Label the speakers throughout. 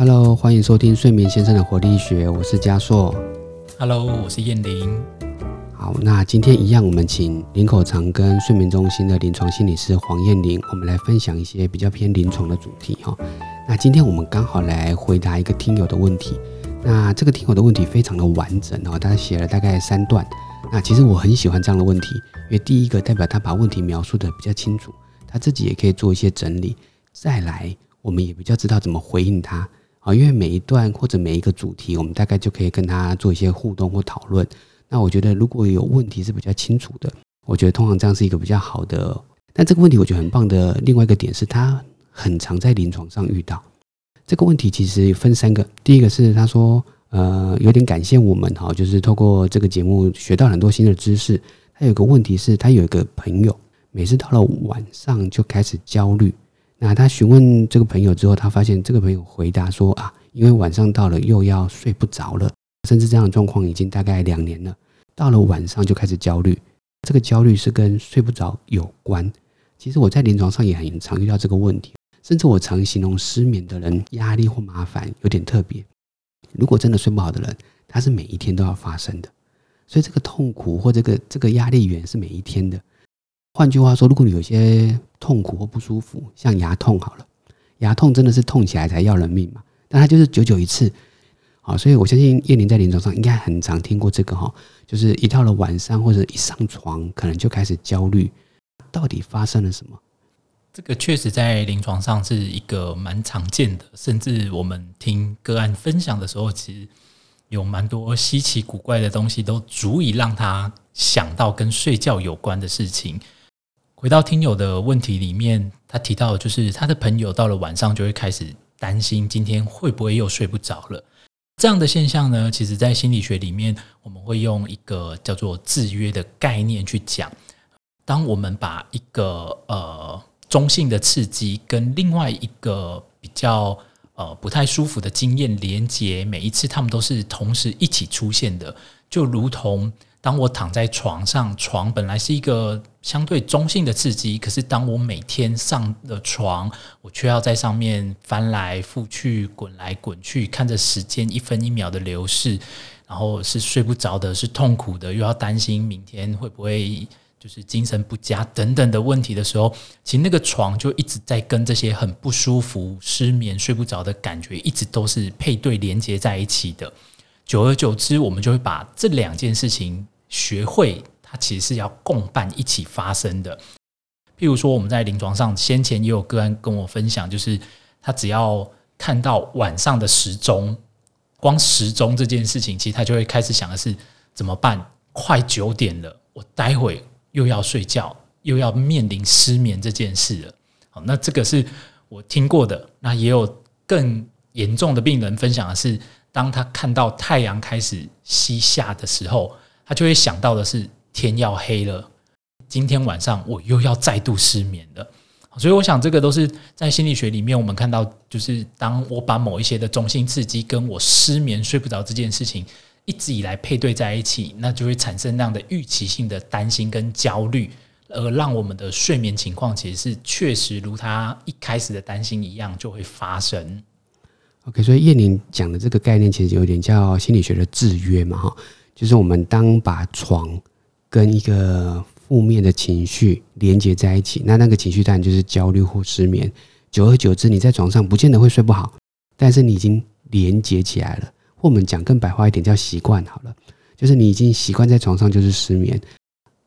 Speaker 1: Hello，欢迎收听睡眠先生的活力学，我是嘉硕。
Speaker 2: Hello，我是燕玲。
Speaker 1: 好，那今天一样，我们请林口长跟睡眠中心的临床心理师黄燕玲，我们来分享一些比较偏临床的主题哈。那今天我们刚好来回答一个听友的问题。那这个听友的问题非常的完整哦，他写了大概三段。那其实我很喜欢这样的问题，因为第一个代表他把问题描述的比较清楚，他自己也可以做一些整理。再来，我们也比较知道怎么回应他啊，因为每一段或者每一个主题，我们大概就可以跟他做一些互动或讨论。那我觉得如果有问题是比较清楚的，我觉得通常这样是一个比较好的。但这个问题我觉得很棒的另外一个点是，他很常在临床上遇到这个问题。其实分三个，第一个是他说，呃，有点感谢我们哈，就是透过这个节目学到很多新的知识。他有个问题是，他有一个朋友，每次到了晚上就开始焦虑。那他询问这个朋友之后，他发现这个朋友回答说啊，因为晚上到了又要睡不着了。甚至这样的状况已经大概两年了，到了晚上就开始焦虑，这个焦虑是跟睡不着有关。其实我在临床上也很常遇到这个问题，甚至我常形容失眠的人压力或麻烦有点特别。如果真的睡不好的人，他是每一天都要发生的，所以这个痛苦或这个这个压力源是每一天的。换句话说，如果你有些痛苦或不舒服，像牙痛好了，牙痛真的是痛起来才要人命嘛，但它就是久久一次。好，所以我相信叶玲在临床上应该很常听过这个哈，就是一到了晚上或者一上床，可能就开始焦虑，到底发生了什么？
Speaker 2: 这个确实在临床上是一个蛮常见的，甚至我们听个案分享的时候，其实有蛮多稀奇古怪的东西，都足以让他想到跟睡觉有关的事情。回到听友的问题里面，他提到就是他的朋友到了晚上就会开始担心今天会不会又睡不着了。这样的现象呢，其实在心理学里面，我们会用一个叫做制约的概念去讲。当我们把一个呃中性的刺激跟另外一个比较呃不太舒服的经验连接，每一次他们都是同时一起出现的，就如同当我躺在床上，床本来是一个相对中性的刺激，可是当我每天上了床，我却要在上面翻来覆去、滚来滚去，看着时间一分一秒的流逝，然后是睡不着的，是痛苦的，又要担心明天会不会就是精神不佳等等的问题的时候，其实那个床就一直在跟这些很不舒服、失眠、睡不着的感觉，一直都是配对连接在一起的。久而久之，我们就会把这两件事情学会，它其实是要共伴一起发生的。譬如说，我们在临床上先前也有个案跟我分享，就是他只要看到晚上的时钟，光时钟这件事情，其实他就会开始想的是怎么办？快九点了，我待会又要睡觉，又要面临失眠这件事了。好，那这个是我听过的。那也有更严重的病人分享的是，当他看到太阳开始西下的时候，他就会想到的是天要黑了，今天晚上我又要再度失眠了。所以，我想这个都是在心理学里面我们看到，就是当我把某一些的中性刺激跟我失眠睡不着这件事情一直以来配对在一起，那就会产生那样的预期性的担心跟焦虑，而让我们的睡眠情况其实是确实如他一开始的担心一样就会发生。
Speaker 1: OK，所以叶宁讲的这个概念其实有点叫心理学的制约嘛哈，就是我们当把床跟一个负面的情绪连接在一起，那那个情绪当然就是焦虑或失眠。久而久之，你在床上不见得会睡不好，但是你已经连接起来了。或我们讲更白话一点，叫习惯好了，就是你已经习惯在床上就是失眠。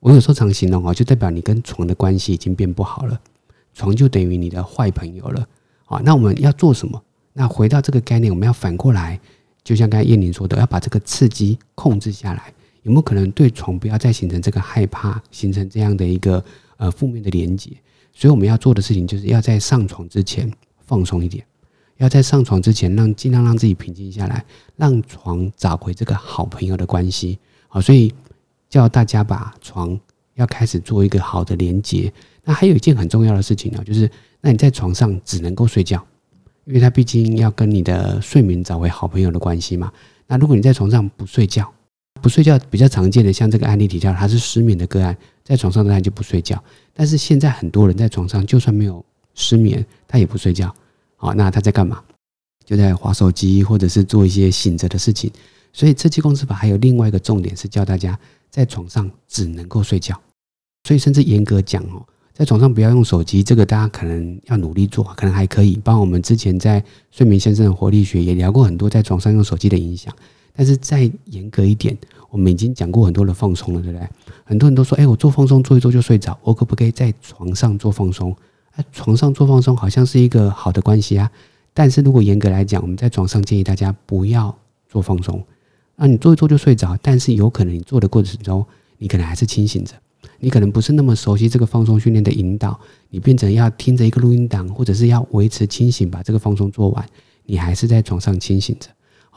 Speaker 1: 我有时候常形容哦，就代表你跟床的关系已经变不好了，床就等于你的坏朋友了。好，那我们要做什么？那回到这个概念，我们要反过来，就像刚才燕玲说的，要把这个刺激控制下来。有没有可能对床不要再形成这个害怕，形成这样的一个呃负面的连接？所以我们要做的事情，就是要在上床之前放松一点，要在上床之前让尽量让自己平静下来，让床找回这个好朋友的关系。好，所以叫大家把床要开始做一个好的连接。那还有一件很重要的事情呢，就是那你在床上只能够睡觉，因为它毕竟要跟你的睡眠找回好朋友的关系嘛。那如果你在床上不睡觉，不睡觉比较常见的，像这个案例提到，他是失眠的个案，在床上当然就不睡觉。但是现在很多人在床上，就算没有失眠，他也不睡觉。好，那他在干嘛？就在划手机或者是做一些醒着的事情。所以这期公司法还有另外一个重点是教大家在床上只能够睡觉。所以甚至严格讲哦，在床上不要用手机，这个大家可能要努力做，可能还可以。帮我们之前在睡眠先生的活力学也聊过很多在床上用手机的影响。但是再严格一点，我们已经讲过很多的放松了，对不对？很多人都说，哎，我做放松做一做就睡着，我可不可以在床上做放松？哎，床上做放松好像是一个好的关系啊。但是如果严格来讲，我们在床上建议大家不要做放松。那你做一做就睡着，但是有可能你做的过程中，你可能还是清醒着，你可能不是那么熟悉这个放松训练的引导，你变成要听着一个录音档，或者是要维持清醒把这个放松做完，你还是在床上清醒着。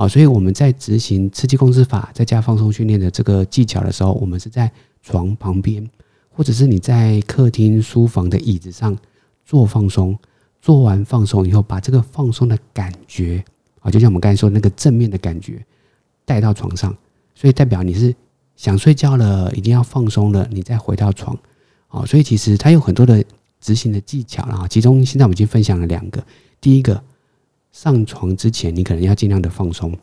Speaker 1: 好，所以我们在执行刺激控制法在家放松训练的这个技巧的时候，我们是在床旁边，或者是你在客厅、书房的椅子上做放松。做完放松以后，把这个放松的感觉啊，就像我们刚才说那个正面的感觉带到床上，所以代表你是想睡觉了，一定要放松了，你再回到床。啊，所以其实它有很多的执行的技巧啦，其中现在我们已经分享了两个，第一个。上床之前，你可能要尽量的放松，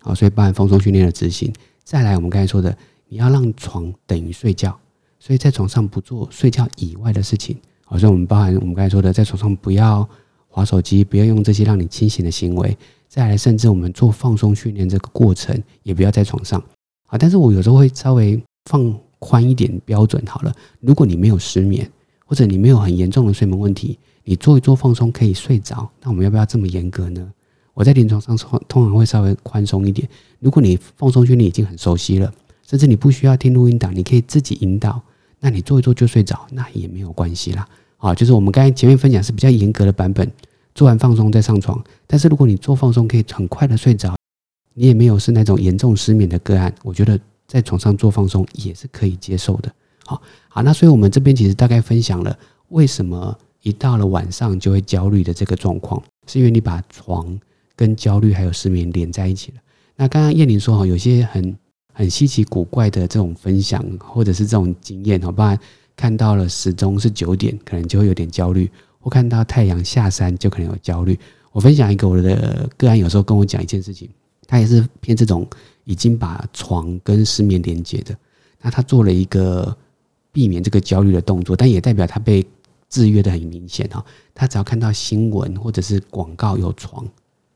Speaker 1: 好，所以包含放松训练的执行。再来，我们刚才说的，你要让床等于睡觉，所以在床上不做睡觉以外的事情，好，所以我们包含我们刚才说的，在床上不要划手机，不要用这些让你清醒的行为。再来，甚至我们做放松训练这个过程，也不要在床上，啊，但是我有时候会稍微放宽一点标准。好了，如果你没有失眠，或者你没有很严重的睡眠问题。你做一做放松可以睡着，那我们要不要这么严格呢？我在临床上通通常会稍微宽松一点。如果你放松训练已经很熟悉了，甚至你不需要听录音档，你可以自己引导，那你做一做就睡着，那也没有关系啦。啊，就是我们刚才前面分享是比较严格的版本，做完放松再上床。但是如果你做放松可以很快的睡着，你也没有是那种严重失眠的个案，我觉得在床上做放松也是可以接受的。好，好，那所以我们这边其实大概分享了为什么。一到了晚上就会焦虑的这个状况，是因为你把床跟焦虑还有失眠连在一起了。那刚刚叶玲说哈，有些很很稀奇古怪的这种分享，或者是这种经验好，不然看到了时钟是九点，可能就会有点焦虑；或看到太阳下山，就可能有焦虑。我分享一个我的个案，有时候跟我讲一件事情，他也是偏这种已经把床跟失眠连接的。那他做了一个避免这个焦虑的动作，但也代表他被。制约的很明显哈，他只要看到新闻或者是广告有床，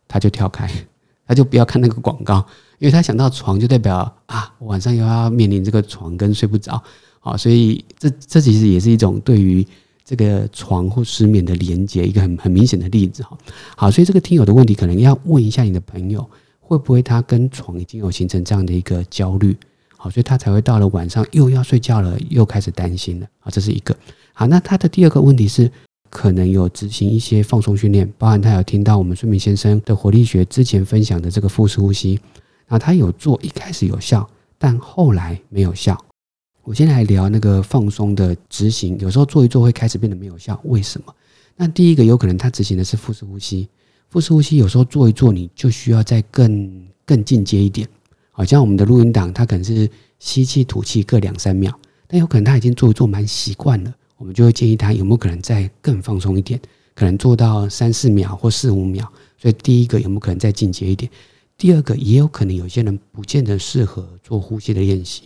Speaker 1: 他就跳开，他就不要看那个广告，因为他想到床就代表啊，晚上又要面临这个床跟睡不着，好，所以这这其实也是一种对于这个床或失眠的连接一个很很明显的例子哈。好，所以这个听友的问题可能要问一下你的朋友，会不会他跟床已经有形成这样的一个焦虑，好，所以他才会到了晚上又要睡觉了，又开始担心了啊，这是一个。好，那他的第二个问题是，可能有执行一些放松训练，包含他有听到我们睡眠先生的活力学之前分享的这个腹式呼吸，啊他有做，一开始有效，但后来没有效。我先来聊那个放松的执行，有时候做一做会开始变得没有效，为什么？那第一个有可能他执行的是腹式呼吸，腹式呼吸有时候做一做你就需要再更更进阶一点，好像我们的录音档，它可能是吸气吐气各两三秒，但有可能他已经做做蛮习惯了。我们就会建议他有没有可能再更放松一点，可能做到三四秒或四五秒。所以第一个有没有可能再进阶一点？第二个也有可能有些人不见得适合做呼吸的练习。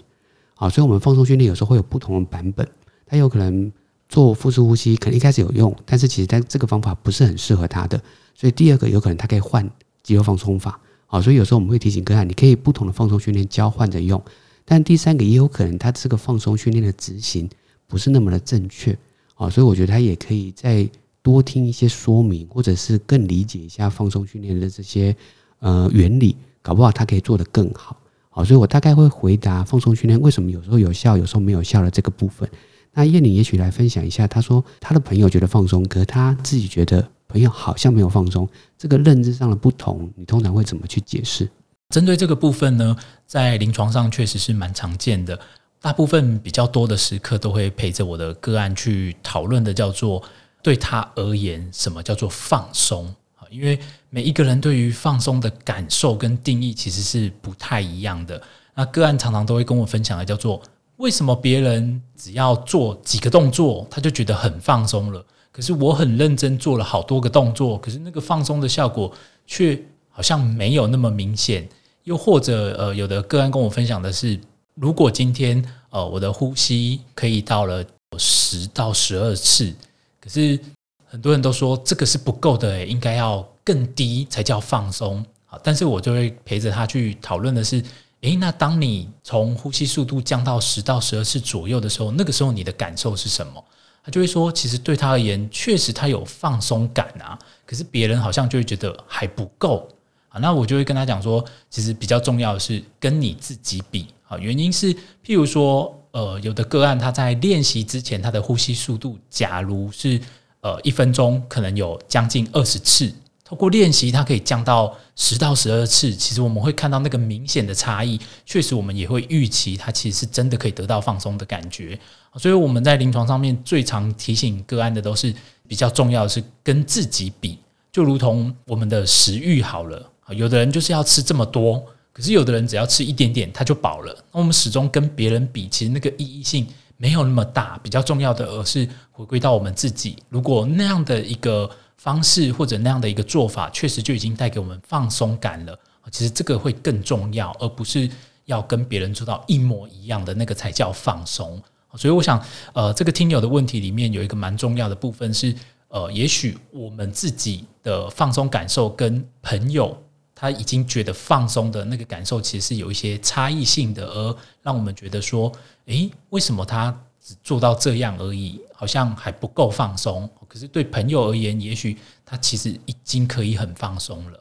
Speaker 1: 好，所以我们放松训练有时候会有不同的版本。他有可能做腹式呼吸，可能一开始有用，但是其实他这个方法不是很适合他的。所以第二个有可能他可以换肌肉放松法。好，所以有时候我们会提醒个案，你可以不同的放松训练交换着用。但第三个也有可能他这个放松训练的执行。不是那么的正确啊，所以我觉得他也可以再多听一些说明，或者是更理解一下放松训练的这些呃原理，搞不好他可以做得更好。好，所以我大概会回答放松训练为什么有时候有效，有时候没有效的这个部分。那叶玲也许来分享一下，他说他的朋友觉得放松，可是他自己觉得朋友好像没有放松，这个认知上的不同，你通常会怎么去解释？
Speaker 2: 针对这个部分呢，在临床上确实是蛮常见的。大部分比较多的时刻都会陪着我的个案去讨论的，叫做对他而言什么叫做放松？因为每一个人对于放松的感受跟定义其实是不太一样的。那个案常常都会跟我分享的，叫做为什么别人只要做几个动作他就觉得很放松了，可是我很认真做了好多个动作，可是那个放松的效果却好像没有那么明显。又或者，呃，有的个案跟我分享的是，如果今天呃我的呼吸可以到了十到十二次，可是很多人都说这个是不够的，应该要更低才叫放松。好，但是我就会陪着他去讨论的是，诶，那当你从呼吸速度降到十到十二次左右的时候，那个时候你的感受是什么？他就会说，其实对他而言，确实他有放松感啊，可是别人好像就会觉得还不够啊。那我就会跟他讲说，其实比较重要的是跟你自己比啊。原因是，譬如说，呃，有的个案他在练习之前，他的呼吸速度，假如是呃一分钟可能有将近二十次，透过练习，它可以降到十到十二次。其实我们会看到那个明显的差异。确实，我们也会预期它其实是真的可以得到放松的感觉。所以我们在临床上面最常提醒个案的，都是比较重要的是跟自己比，就如同我们的食欲好了。有的人就是要吃这么多，可是有的人只要吃一点点他就饱了。那我们始终跟别人比，其实那个意义性没有那么大。比较重要的，而是回归到我们自己。如果那样的一个方式或者那样的一个做法，确实就已经带给我们放松感了。其实这个会更重要，而不是要跟别人做到一模一样的那个才叫放松。所以我想，呃，这个听友的问题里面有一个蛮重要的部分是，呃，也许我们自己的放松感受跟朋友。他已经觉得放松的那个感受，其实是有一些差异性的，而让我们觉得说，诶，为什么他只做到这样而已，好像还不够放松？可是对朋友而言，也许他其实已经可以很放松了。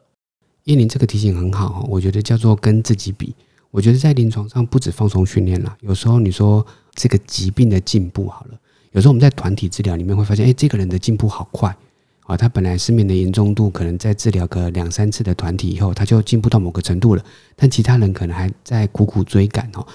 Speaker 1: 叶林这个提醒很好，我觉得叫做跟自己比。我觉得在临床上不止放松训练了，有时候你说这个疾病的进步好了，有时候我们在团体治疗里面会发现，诶，这个人的进步好快。啊，他本来失眠的严重度可能在治疗个两三次的团体以后，他就进步到某个程度了。但其他人可能还在苦苦追赶哦。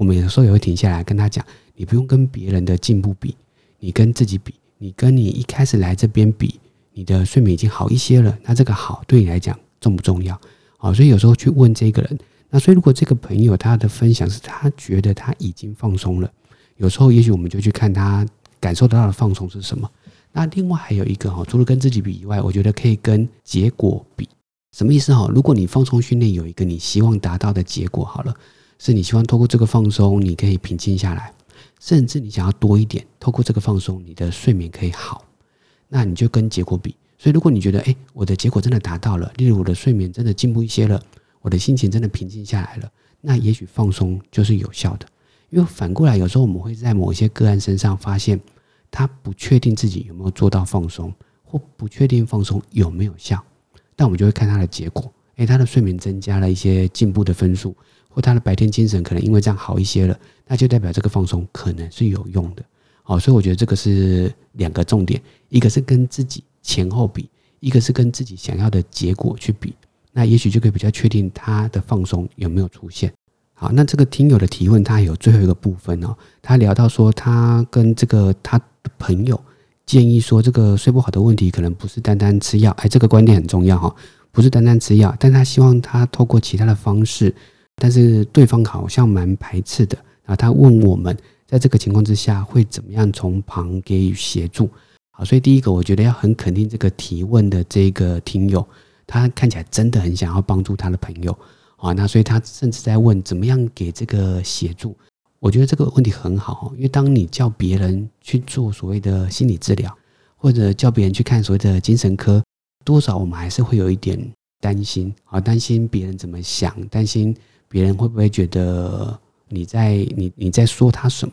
Speaker 1: 我们有时候也会停下来跟他讲：，你不用跟别人的进步比，你跟自己比，你跟你一开始来这边比，你的睡眠已经好一些了。那这个好对你来讲重不重要？啊，所以有时候去问这个人。那所以如果这个朋友他的分享是他觉得他已经放松了，有时候也许我们就去看他感受得到的放松是什么。那另外还有一个哈，除了跟自己比以外，我觉得可以跟结果比。什么意思哈？如果你放松训练有一个你希望达到的结果，好了，是你希望透过这个放松，你可以平静下来，甚至你想要多一点，透过这个放松，你的睡眠可以好，那你就跟结果比。所以如果你觉得，哎，我的结果真的达到了，例如我的睡眠真的进步一些了，我的心情真的平静下来了，那也许放松就是有效的。因为反过来，有时候我们会在某些个案身上发现。他不确定自己有没有做到放松，或不确定放松有没有效，但我们就会看他的结果。诶，他的睡眠增加了一些进步的分数，或他的白天精神可能因为这样好一些了，那就代表这个放松可能是有用的。好，所以我觉得这个是两个重点，一个是跟自己前后比，一个是跟自己想要的结果去比，那也许就可以比较确定他的放松有没有出现。好，那这个听友的提问，他有最后一个部分哦，他聊到说他跟这个他。朋友建议说，这个睡不好的问题可能不是单单吃药，哎，这个观点很重要哈，不是单单吃药，但他希望他透过其他的方式，但是对方好像蛮排斥的，然后他问我们，在这个情况之下会怎么样从旁给予协助？好，所以第一个我觉得要很肯定这个提问的这个听友，他看起来真的很想要帮助他的朋友啊，那所以他甚至在问怎么样给这个协助。我觉得这个问题很好，因为当你叫别人去做所谓的心理治疗，或者叫别人去看所谓的精神科，多少我们还是会有一点担心啊，担心别人怎么想，担心别人会不会觉得你在你你在说他什么。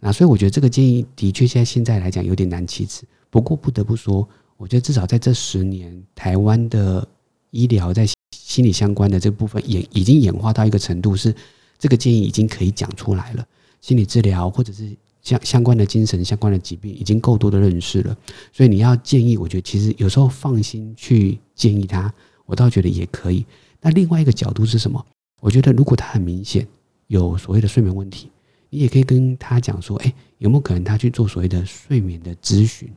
Speaker 1: 那所以我觉得这个建议的确现在现在来讲有点难启齿。不过不得不说，我觉得至少在这十年，台湾的医疗在心理相关的这部分演已经演化到一个程度是。这个建议已经可以讲出来了，心理治疗或者是相相关的精神相关的疾病已经够多的认识了，所以你要建议，我觉得其实有时候放心去建议他，我倒觉得也可以。那另外一个角度是什么？我觉得如果他很明显有所谓的睡眠问题，你也可以跟他讲说，哎，有没有可能他去做所谓的睡眠的咨询？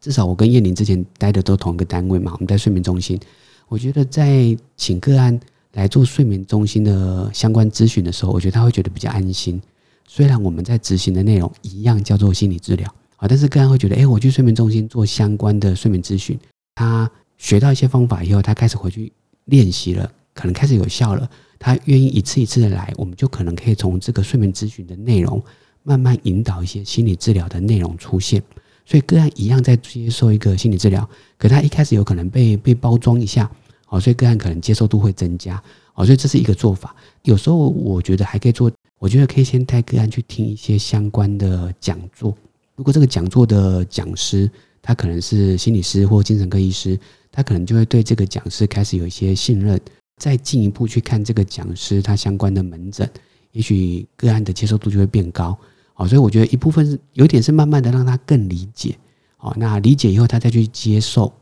Speaker 1: 至少我跟燕玲之前待的都同一个单位嘛，我们在睡眠中心，我觉得在请个案。来做睡眠中心的相关咨询的时候，我觉得他会觉得比较安心。虽然我们在执行的内容一样叫做心理治疗啊，但是个案会觉得，哎，我去睡眠中心做相关的睡眠咨询，他学到一些方法以后，他开始回去练习了，可能开始有效了，他愿意一次一次的来，我们就可能可以从这个睡眠咨询的内容，慢慢引导一些心理治疗的内容出现。所以个案一样在接受一个心理治疗，可他一开始有可能被被包装一下，哦，所以个案可能接受度会增加，哦，所以这是一个做法。有时候我觉得还可以做，我觉得可以先带个案去听一些相关的讲座。如果这个讲座的讲师他可能是心理师或精神科医师，他可能就会对这个讲师开始有一些信任，再进一步去看这个讲师他相关的门诊，也许个案的接受度就会变高。好，所以我觉得一部分是有点是慢慢的让他更理解，好，那理解以后他再去接受，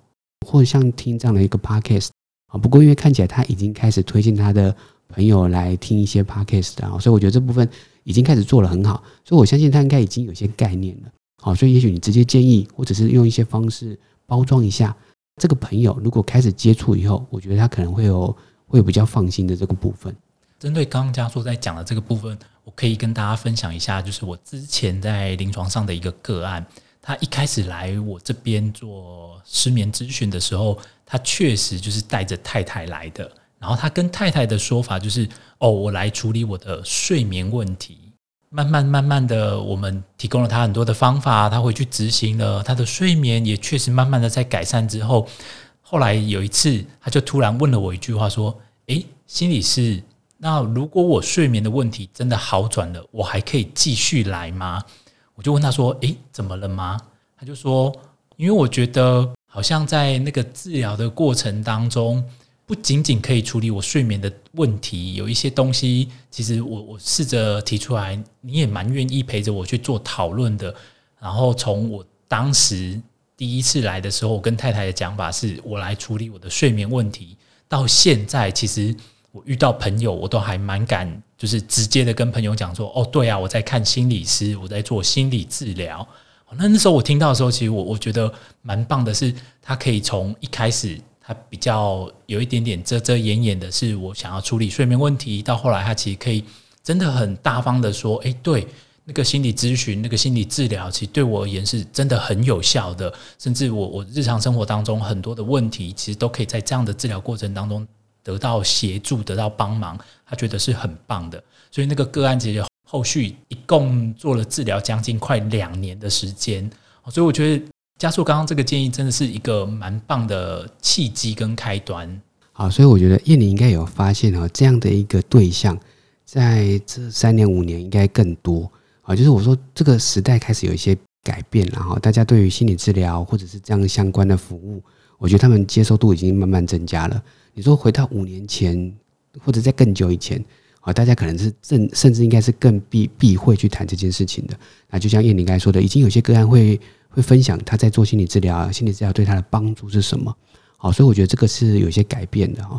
Speaker 1: 或者像听这样的一个 podcast 啊。不过因为看起来他已经开始推荐他的朋友来听一些 podcast 啊，所以我觉得这部分已经开始做了很好，所以我相信他应该已经有些概念了。好，所以也许你直接建议，或者是用一些方式包装一下这个朋友，如果开始接触以后，我觉得他可能会有会比较放心的这个部分。
Speaker 2: 针对刚刚家硕在讲的这个部分，我可以跟大家分享一下，就是我之前在临床上的一个个案，他一开始来我这边做失眠咨询的时候，他确实就是带着太太来的，然后他跟太太的说法就是：哦，我来处理我的睡眠问题。慢慢慢慢的，我们提供了他很多的方法，他回去执行了，他的睡眠也确实慢慢的在改善之后，后来有一次，他就突然问了我一句话，说：“诶，心理师，那如果我睡眠的问题真的好转了，我还可以继续来吗？”我就问他说：“诶，怎么了吗？”他就说：“因为我觉得好像在那个治疗的过程当中。”不仅仅可以处理我睡眠的问题，有一些东西，其实我我试着提出来，你也蛮愿意陪着我去做讨论的。然后从我当时第一次来的时候，我跟太太的讲法是我来处理我的睡眠问题，到现在其实我遇到朋友，我都还蛮敢，就是直接的跟朋友讲说，哦，对啊，我在看心理师，我在做心理治疗。那那时候我听到的时候，其实我我觉得蛮棒的，是他可以从一开始。他比较有一点点遮遮掩掩的，是我想要处理睡眠问题。到后来，他其实可以真的很大方的说：“哎，对，那个心理咨询、那个心理治疗，其实对我而言是真的很有效的。甚至我我日常生活当中很多的问题，其实都可以在这样的治疗过程当中得到协助、得到帮忙。他觉得是很棒的。所以那个个案其实后续一共做了治疗将近快两年的时间。所以我觉得。加速刚刚这个建议真的是一个蛮棒的契机跟开端。
Speaker 1: 好，所以我觉得叶宁应该有发现哦，这样的一个对象，在这三年五年应该更多啊。就是我说这个时代开始有一些改变，然后大家对于心理治疗或者是这样相关的服务，我觉得他们接受度已经慢慢增加了。你说回到五年前或者在更久以前啊，大家可能是正甚至应该是更避避讳去谈这件事情的。那就像叶宁刚才说的，已经有些个案会。会分享他在做心理治疗，心理治疗对他的帮助是什么？好，所以我觉得这个是有些改变的哈。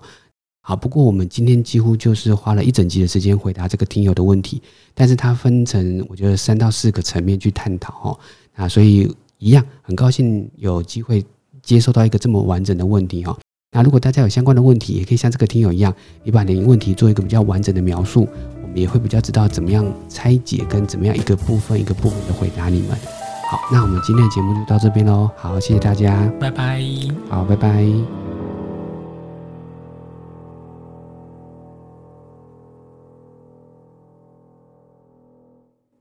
Speaker 1: 好，不过我们今天几乎就是花了一整集的时间回答这个听友的问题，但是它分成我觉得三到四个层面去探讨哈。啊，所以一样很高兴有机会接收到一个这么完整的问题哈。那如果大家有相关的问题，也可以像这个听友一样，你把你的问题做一个比较完整的描述，我们也会比较知道怎么样拆解跟怎么样一个部分一个部分的回答你们。好，那我们今天的节目就到这边喽。好，谢谢大家，
Speaker 2: 拜拜。
Speaker 1: 好，拜拜。